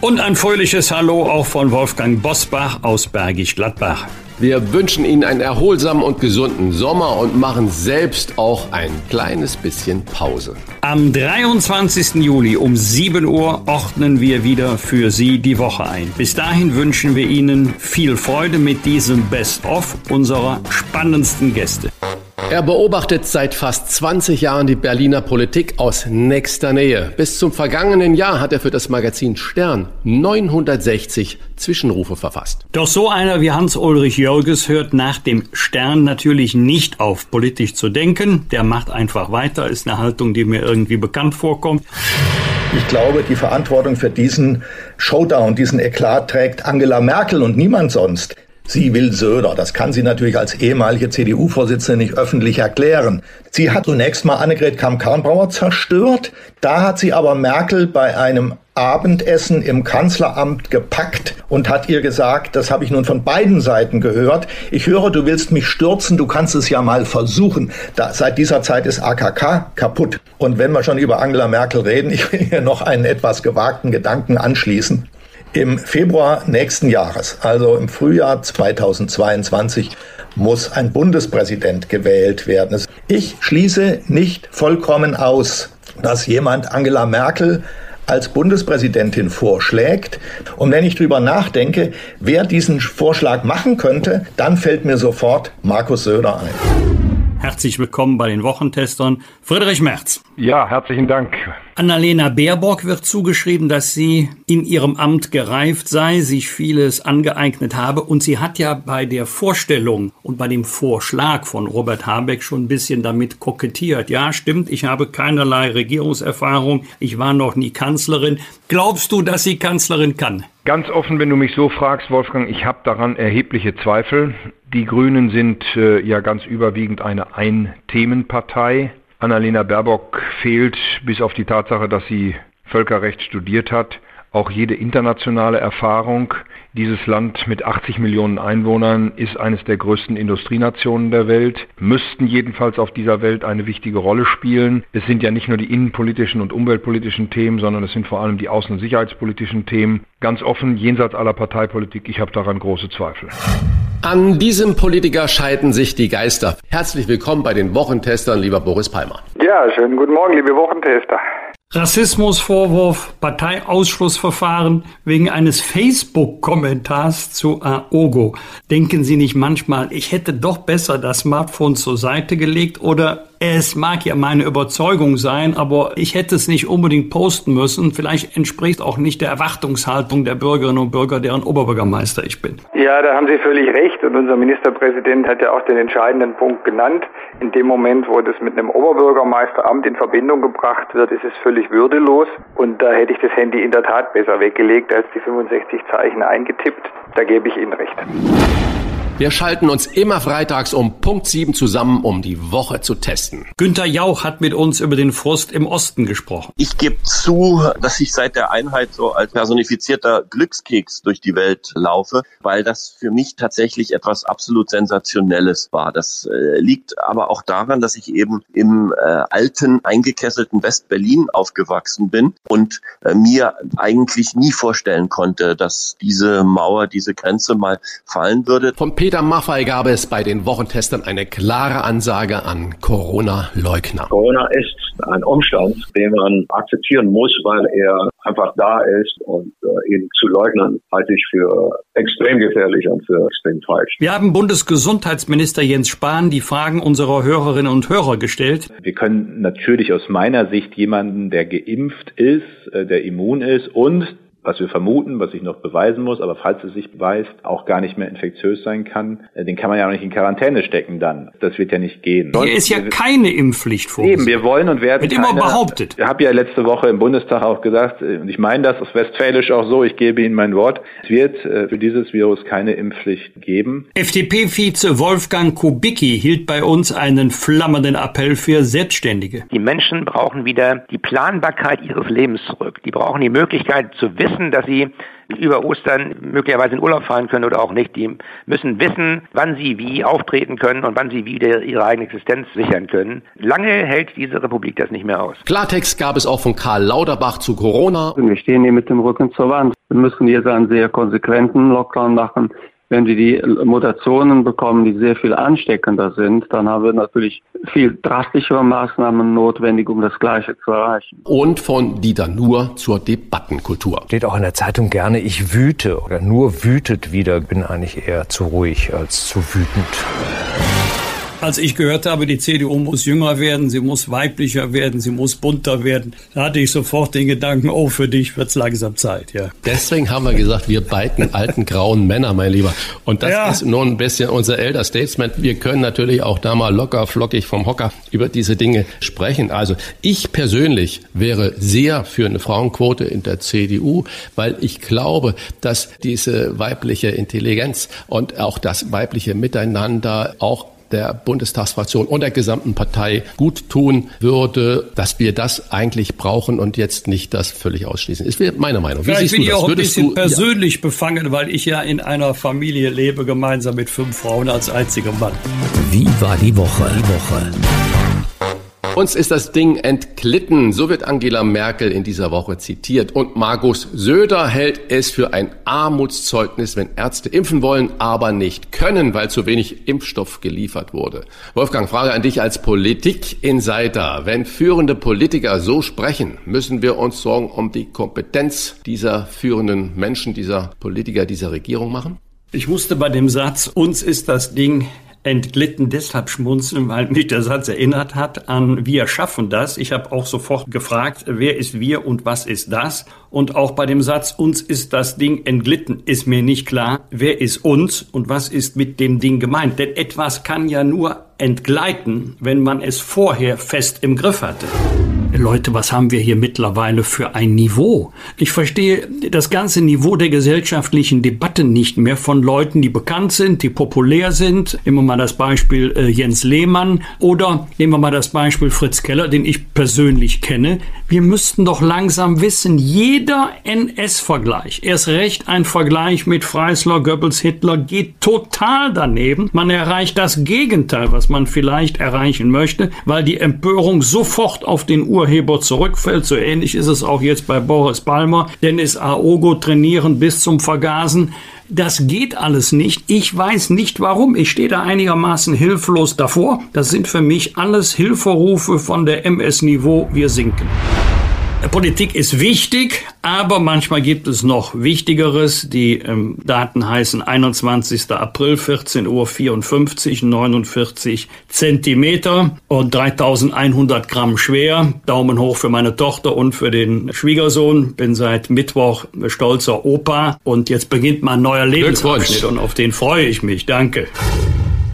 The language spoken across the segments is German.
Und ein fröhliches Hallo auch von Wolfgang Bosbach aus Bergisch Gladbach. Wir wünschen Ihnen einen erholsamen und gesunden Sommer und machen selbst auch ein kleines bisschen Pause. Am 23. Juli um 7 Uhr ordnen wir wieder für Sie die Woche ein. Bis dahin wünschen wir Ihnen viel Freude mit diesem Best-of unserer spannendsten Gäste. Er beobachtet seit fast 20 Jahren die Berliner Politik aus nächster Nähe. Bis zum vergangenen Jahr hat er für das Magazin Stern 960 Zwischenrufe verfasst. Doch so einer wie Hans-Ulrich Jörges hört nach dem Stern natürlich nicht auf, politisch zu denken. Der macht einfach weiter, ist eine Haltung, die mir irgendwie bekannt vorkommt. Ich glaube, die Verantwortung für diesen Showdown, diesen Eklat trägt Angela Merkel und niemand sonst. Sie will Söder. Das kann sie natürlich als ehemalige CDU-Vorsitzende nicht öffentlich erklären. Sie hat zunächst mal Annegret Kamm-Karrenbauer zerstört. Da hat sie aber Merkel bei einem Abendessen im Kanzleramt gepackt und hat ihr gesagt, das habe ich nun von beiden Seiten gehört, ich höre, du willst mich stürzen, du kannst es ja mal versuchen. Da, seit dieser Zeit ist AKK kaputt. Und wenn wir schon über Angela Merkel reden, ich will hier noch einen etwas gewagten Gedanken anschließen. Im Februar nächsten Jahres, also im Frühjahr 2022, muss ein Bundespräsident gewählt werden. Ich schließe nicht vollkommen aus, dass jemand Angela Merkel als Bundespräsidentin vorschlägt. Und wenn ich drüber nachdenke, wer diesen Vorschlag machen könnte, dann fällt mir sofort Markus Söder ein. Herzlich willkommen bei den Wochentestern. Friedrich Merz. Ja, herzlichen Dank. Annalena Baerbock wird zugeschrieben, dass sie in ihrem Amt gereift sei, sich vieles angeeignet habe und sie hat ja bei der Vorstellung und bei dem Vorschlag von Robert Habeck schon ein bisschen damit kokettiert. Ja, stimmt, ich habe keinerlei Regierungserfahrung, ich war noch nie Kanzlerin. Glaubst du, dass sie Kanzlerin kann? Ganz offen, wenn du mich so fragst, Wolfgang, ich habe daran erhebliche Zweifel. Die Grünen sind äh, ja ganz überwiegend eine Ein-Themen-Partei. Annalena Baerbock fehlt bis auf die Tatsache, dass sie Völkerrecht studiert hat, auch jede internationale Erfahrung. Dieses Land mit 80 Millionen Einwohnern ist eines der größten Industrienationen der Welt, müssten jedenfalls auf dieser Welt eine wichtige Rolle spielen. Es sind ja nicht nur die innenpolitischen und umweltpolitischen Themen, sondern es sind vor allem die außen- und sicherheitspolitischen Themen. Ganz offen, jenseits aller Parteipolitik, ich habe daran große Zweifel. An diesem Politiker scheiden sich die Geister. Herzlich willkommen bei den Wochentestern, lieber Boris Palmer. Ja, schönen guten Morgen, liebe Wochentester. Rassismusvorwurf, Parteiausschlussverfahren wegen eines Facebook-Kommentars zu Aogo. Denken Sie nicht manchmal, ich hätte doch besser das Smartphone zur Seite gelegt oder es mag ja meine Überzeugung sein, aber ich hätte es nicht unbedingt posten müssen. Vielleicht entspricht auch nicht der Erwartungshaltung der Bürgerinnen und Bürger, deren Oberbürgermeister ich bin. Ja, da haben Sie völlig recht. Und unser Ministerpräsident hat ja auch den entscheidenden Punkt genannt. In dem Moment, wo das mit einem Oberbürgermeisteramt in Verbindung gebracht wird, ist es völlig würdelos. Und da hätte ich das Handy in der Tat besser weggelegt als die 65 Zeichen eingetippt. Da gebe ich Ihnen recht. Wir schalten uns immer freitags um Punkt 7 zusammen, um die Woche zu testen. Günter Jauch hat mit uns über den Frust im Osten gesprochen. Ich gebe zu, dass ich seit der Einheit so als personifizierter Glückskeks durch die Welt laufe, weil das für mich tatsächlich etwas absolut Sensationelles war. Das äh, liegt aber auch daran, dass ich eben im äh, alten, eingekesselten West-Berlin aufgewachsen bin und äh, mir eigentlich nie vorstellen konnte, dass diese Mauer, diese Grenze mal fallen würde. Vom Peter Maffei gab es bei den Wochentestern eine klare Ansage an Corona-Leugner. Corona ist ein Umstand, den man akzeptieren muss, weil er einfach da ist und äh, ihn zu leugnen halte ich für extrem gefährlich und für extrem falsch. Wir haben Bundesgesundheitsminister Jens Spahn die Fragen unserer Hörerinnen und Hörer gestellt. Wir können natürlich aus meiner Sicht jemanden, der geimpft ist, äh, der immun ist und was wir vermuten, was sich noch beweisen muss, aber falls es sich beweist, auch gar nicht mehr infektiös sein kann, äh, den kann man ja auch nicht in Quarantäne stecken dann. Das wird ja nicht gehen. Hier ist ja keine Impfpflicht vorgesehen. Eben, wir wollen und werden Wird immer keine, behauptet. Ich habe ja letzte Woche im Bundestag auch gesagt, äh, und ich meine das aus Westfälisch auch so, ich gebe Ihnen mein Wort, es wird äh, für dieses Virus keine Impfpflicht geben. FDP-Vize Wolfgang Kubicki hielt bei uns einen flammenden Appell für Selbstständige. Die Menschen brauchen wieder die Planbarkeit ihres Lebens zurück. Die brauchen die Möglichkeit zu wissen, dass sie über Ostern möglicherweise in Urlaub fahren können oder auch nicht. Die müssen wissen, wann sie wie auftreten können und wann sie wieder ihre eigene Existenz sichern können. Lange hält diese Republik das nicht mehr aus. Klartext gab es auch von Karl Lauterbach zu Corona. Wir stehen hier mit dem Rücken zur Wand. Wir müssen jetzt einen sehr konsequenten Lockdown machen. Wenn wir die Mutationen bekommen, die sehr viel ansteckender sind, dann haben wir natürlich viel drastischere Maßnahmen notwendig, um das Gleiche zu erreichen. Und von Dieter Nuhr zur Debattenkultur. Steht auch in der Zeitung gerne, ich wüte oder nur wütet wieder. Bin eigentlich eher zu ruhig als zu wütend. Als ich gehört habe, die CDU muss jünger werden, sie muss weiblicher werden, sie muss bunter werden, da hatte ich sofort den Gedanken, oh, für dich wird's langsam Zeit, ja. Deswegen haben wir gesagt, wir beiden alten grauen Männer, mein Lieber. Und das Ja. ist nur ein bisschen unser Elder Statesman. Wir können natürlich auch da mal locker, flockig vom Hocker über diese Dinge sprechen. Also ich persönlich wäre sehr für eine Frauenquote in der CDU, weil ich glaube, dass diese weibliche Intelligenz und auch das weibliche Miteinander auch der Bundestagsfraktion und der gesamten Partei gut tun würde, dass wir das eigentlich brauchen und jetzt nicht das völlig ausschließen. Ist meine Meinung. Wie Vielleicht siehst bin du ich das? auch ein Würdest bisschen du, persönlich befangen, weil ich ja in einer Familie lebe, gemeinsam mit fünf Frauen als einziger Mann. Wie war die Woche? Die Woche. Uns ist das Ding entglitten, so wird Angela Merkel in dieser Woche zitiert. Und Markus Söder hält es für ein Armutszeugnis, wenn Ärzte impfen wollen, aber nicht können, weil zu wenig Impfstoff geliefert wurde. Wolfgang, Frage an dich als Politik-Insider. Wenn führende Politiker so sprechen, müssen wir uns Sorgen um die Kompetenz dieser führenden Menschen, dieser Politiker, dieser Regierung machen? Ich musste bei dem Satz, uns ist das Ding entglitten deshalb schmunzeln, weil mich der Satz erinnert hat an wir schaffen das. Ich habe auch sofort gefragt, wer ist wir und was ist das? Und auch bei dem Satz, uns ist das Ding entglitten, ist mir nicht klar, wer ist uns und was ist mit dem Ding gemeint. Denn etwas kann ja nur entgleiten, wenn man es vorher fest im Griff hatte. Leute, was haben wir hier mittlerweile für ein Niveau? Ich verstehe das ganze Niveau der gesellschaftlichen Debatte nicht mehr von Leuten, die bekannt sind, die populär sind. Nehmen wir mal das Beispiel äh, Jens Lehmann oder nehmen wir mal das Beispiel Fritz Keller, den ich persönlich kenne. Wir müssten doch langsam wissen, jeder NS-Vergleich, erst recht ein Vergleich mit Freisler, Goebbels, Hitler, geht total daneben. Man erreicht das Gegenteil, was man vielleicht erreichen möchte, weil die Empörung sofort auf den Urheber zurückfällt. So ähnlich ist es auch jetzt bei Boris Palmer. Dennis Aogo trainieren bis zum Vergasen. Das geht alles nicht. Ich weiß nicht warum. Ich stehe da einigermaßen hilflos davor. Das sind für mich alles Hilferufe von der MS-Niveau. Wir sinken. Politik ist wichtig, aber manchmal gibt es noch Wichtigeres. Die ähm, Daten heißen 21. April, 14 Uhr 54, 49 Zentimeter und 3100 Gramm schwer. Daumen hoch für meine Tochter und für den Schwiegersohn. Bin seit Mittwoch stolzer Opa und jetzt beginnt mein neuer Lebensabschnitt und auf den freue ich mich. Danke.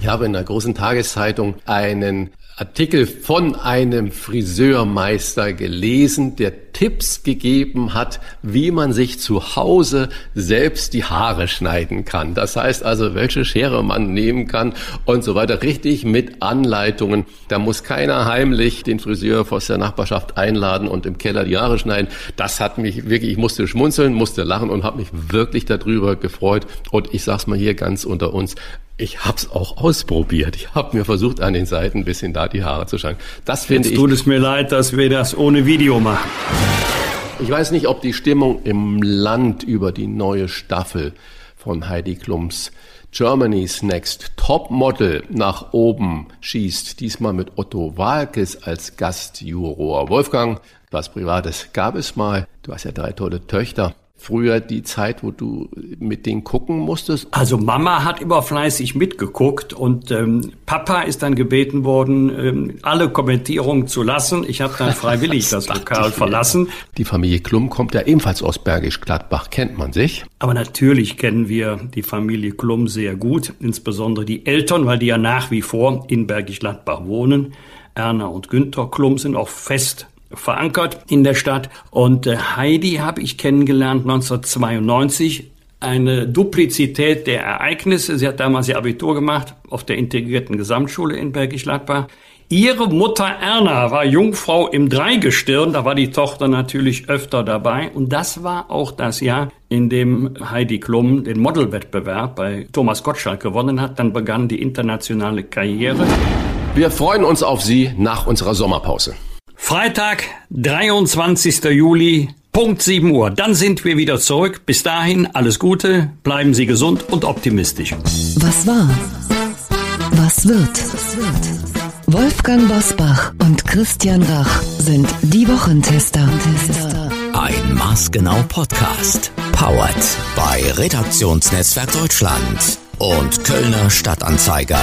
Ich habe in der großen Tageszeitung einen Artikel von einem Friseurmeister gelesen, der Tipps gegeben hat, wie man sich zu Hause selbst die Haare schneiden kann. Das heißt also, welche Schere man nehmen kann und so weiter. Richtig mit Anleitungen. Da muss keiner heimlich den Friseur aus der Nachbarschaft einladen und im Keller die Haare schneiden. Das hat mich wirklich, ich musste schmunzeln, musste lachen und habe mich wirklich darüber gefreut. Und ich sag's mal hier ganz unter uns, ich hab's auch ausprobiert. Ich habe mir versucht, an den Seiten ein bisschen da die Haare zu schneiden. Das finde Jetzt ich. tut es mir leid, dass wir das ohne Video machen. Ich weiß nicht, ob die Stimmung im Land über die neue Staffel von Heidi Klums Germany's Next Topmodel nach oben schießt. Diesmal mit Otto Walkes als Gastjuror. Wolfgang, was Privates gab es mal. Du hast ja drei tolle Töchter. Früher die Zeit, wo du mit denen gucken musstest? Also Mama hat immer fleißig mitgeguckt und ähm, Papa ist dann gebeten worden, ähm, alle Kommentierungen zu lassen. Ich habe dann freiwillig das, das Lokal verlassen. Die Familie Klum kommt ja ebenfalls aus Bergisch Gladbach. Kennt man sich? Aber natürlich kennen wir die Familie Klum sehr gut, insbesondere die Eltern, weil die ja nach wie vor in Bergisch Gladbach wohnen. Erna und Günther Klum sind auch fest verankert in der Stadt. Und äh, Heidi habe ich kennengelernt 1992. Eine Duplizität der Ereignisse. Sie hat damals ihr Abitur gemacht auf der integrierten Gesamtschule in Bergisch Gladbach. Ihre Mutter Erna war Jungfrau im Dreigestirn, da war die Tochter natürlich öfter dabei. Und das war auch das Jahr, in dem Heidi Klum den Modelwettbewerb bei Thomas Gottschalk gewonnen hat. Dann begann die internationale Karriere. Wir freuen uns auf Sie nach unserer Sommerpause. Freitag, 23. Juli, Punkt 7 Uhr. Dann sind wir wieder zurück. Bis dahin alles Gute, bleiben Sie gesund und optimistisch. Was war? Was wird? Wolfgang Bosbach und Christian Rach sind die Wochentester. Ein Maßgenau Podcast. Powered bei Redaktionsnetzwerk Deutschland und Kölner Stadtanzeiger.